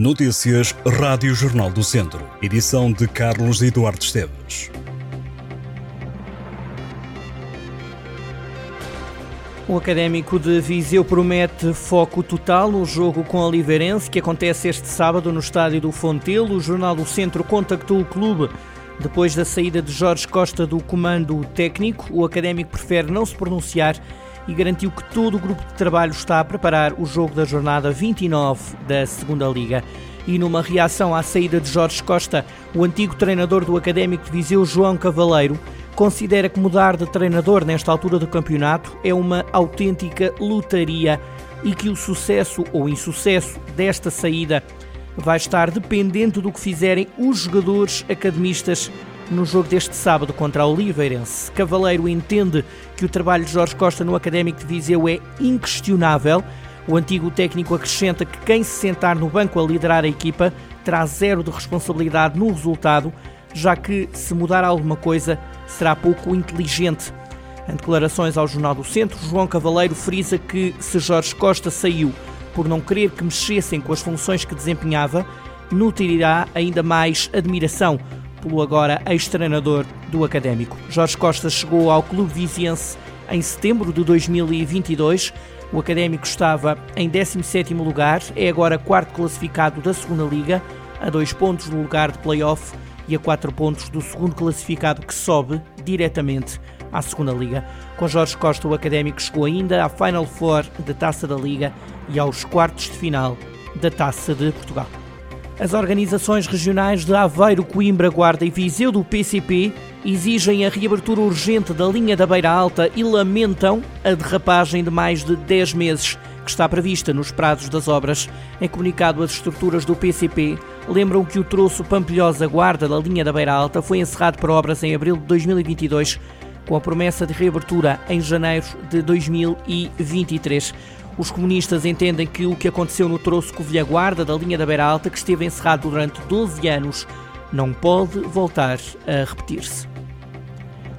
Notícias Rádio Jornal do Centro. Edição de Carlos Eduardo Esteves. O Académico de Viseu promete foco total no jogo com a Oliveirense, que acontece este sábado no estádio do Fontelo. O Jornal do Centro contactou o clube depois da saída de Jorge Costa do comando técnico. O Académico prefere não se pronunciar e garantiu que todo o grupo de trabalho está a preparar o jogo da jornada 29 da Segunda Liga. E numa reação à saída de Jorge Costa, o antigo treinador do Académico de Viseu, João Cavaleiro, considera que mudar de treinador nesta altura do campeonato é uma autêntica lotaria e que o sucesso ou insucesso desta saída vai estar dependente do que fizerem os jogadores academistas no jogo deste sábado contra a Oliveirense. Cavaleiro entende que o trabalho de Jorge Costa no Académico de Viseu é inquestionável. O antigo técnico acrescenta que quem se sentar no banco a liderar a equipa terá zero de responsabilidade no resultado, já que se mudar alguma coisa será pouco inteligente. Em declarações ao Jornal do Centro, João Cavaleiro frisa que se Jorge Costa saiu por não querer que mexessem com as funções que desempenhava, nutrirá ainda mais admiração pelo agora ex-treinador do Académico. Jorge Costa chegou ao clube viziense em setembro de 2022. O Académico estava em 17º lugar, é agora quarto classificado da segunda Liga, a dois pontos do lugar de play-off e a quatro pontos do segundo classificado que sobe diretamente à segunda Liga. Com Jorge Costa, o Académico chegou ainda à Final Four da Taça da Liga e aos quartos de final da Taça de Portugal. As organizações regionais de Aveiro, Coimbra, Guarda e Viseu do PCP exigem a reabertura urgente da linha da Beira Alta e lamentam a derrapagem de mais de 10 meses que está prevista nos prazos das obras. Em comunicado, as estruturas do PCP lembram que o troço Pampilhosa-Guarda da linha da Beira Alta foi encerrado para obras em abril de 2022 com a promessa de reabertura em janeiro de 2023. Os comunistas entendem que o que aconteceu no troço Covilha Guarda da linha da Beira Alta, que esteve encerrado durante 12 anos, não pode voltar a repetir-se.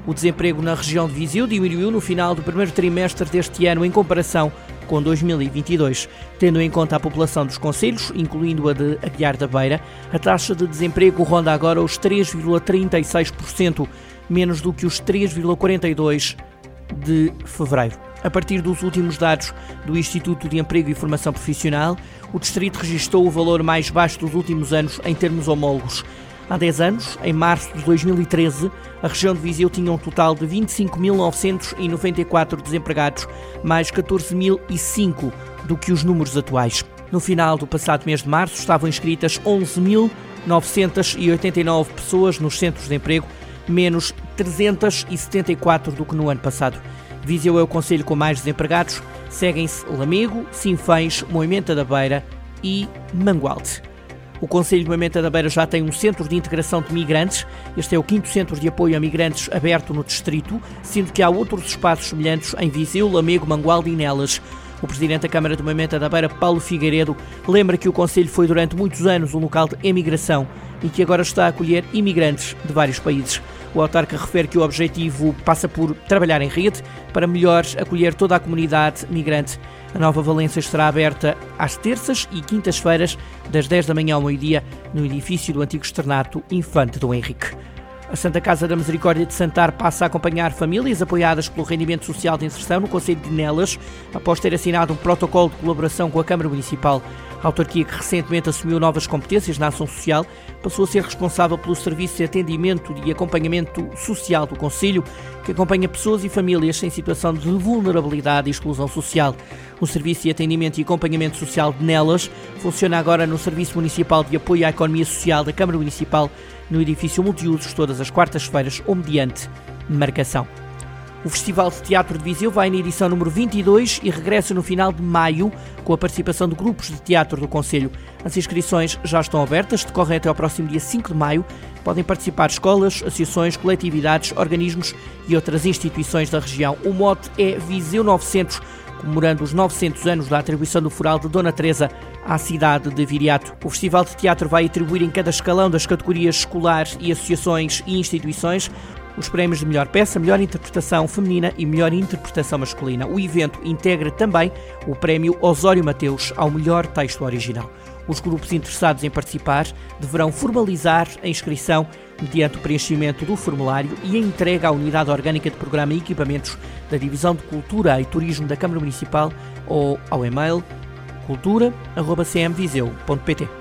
O desemprego na região de Viseu diminuiu no final do primeiro trimestre deste ano em comparação com 2022. Tendo em conta a população dos conselhos, incluindo a de Aguiar da Beira, a taxa de desemprego ronda agora os 3,36%, menos do que os 3,42% de fevereiro. A partir dos últimos dados do Instituto de Emprego e Formação Profissional, o distrito registrou o valor mais baixo dos últimos anos em termos homólogos. Há 10 anos, em março de 2013, a região de Viseu tinha um total de 25.994 desempregados, mais 14.005 do que os números atuais. No final do passado mês de março, estavam inscritas 11.989 pessoas nos centros de emprego, menos 374 do que no ano passado. Viseu é o conselho com mais desempregados, seguem-se Lamego, Sinfães, Moimenta da Beira e Mangualde. O Conselho de Moimenta da Beira já tem um centro de integração de migrantes. Este é o quinto centro de apoio a migrantes aberto no distrito, sendo que há outros espaços semelhantes em Viseu, Lamego, Mangualde e Nelas. O presidente da Câmara de Moimenta da Beira, Paulo Figueiredo, lembra que o Conselho foi durante muitos anos um local de emigração e que agora está a acolher imigrantes de vários países. O autarca refere que o objetivo passa por trabalhar em rede para melhor acolher toda a comunidade migrante. A Nova Valência estará aberta às terças e quintas-feiras, das 10 da manhã ao meio-dia, no edifício do antigo externato Infante do Henrique. A Santa Casa da Misericórdia de Santar passa a acompanhar famílias apoiadas pelo rendimento social de inserção no Conselho de Nelas, após ter assinado um protocolo de colaboração com a Câmara Municipal. A autarquia, que recentemente assumiu novas competências na ação social, passou a ser responsável pelo serviço de atendimento e acompanhamento social do Conselho, que acompanha pessoas e famílias em situação de vulnerabilidade e exclusão social. O Serviço de Atendimento e Acompanhamento Social de Nelas funciona agora no Serviço Municipal de Apoio à Economia Social da Câmara Municipal, no edifício multiusos, todas as quartas-feiras ou mediante marcação. O Festival de Teatro de Viseu vai na edição número 22 e regressa no final de maio com a participação de grupos de teatro do Conselho. As inscrições já estão abertas, decorrem até ao próximo dia 5 de maio. Podem participar escolas, associações, coletividades, organismos e outras instituições da região. O mote é Viseu 900, comemorando os 900 anos da atribuição do Foral de Dona Teresa à cidade de Viriato. O Festival de Teatro vai atribuir em cada escalão das categorias escolares e associações e instituições os prémios de melhor peça, melhor interpretação feminina e melhor interpretação masculina. O evento integra também o prémio Osório Mateus ao melhor texto original. Os grupos interessados em participar deverão formalizar a inscrição mediante o preenchimento do formulário e a entrega à Unidade Orgânica de Programa e Equipamentos da Divisão de Cultura e Turismo da Câmara Municipal ou ao e-mail cultura.cmviseu.pt.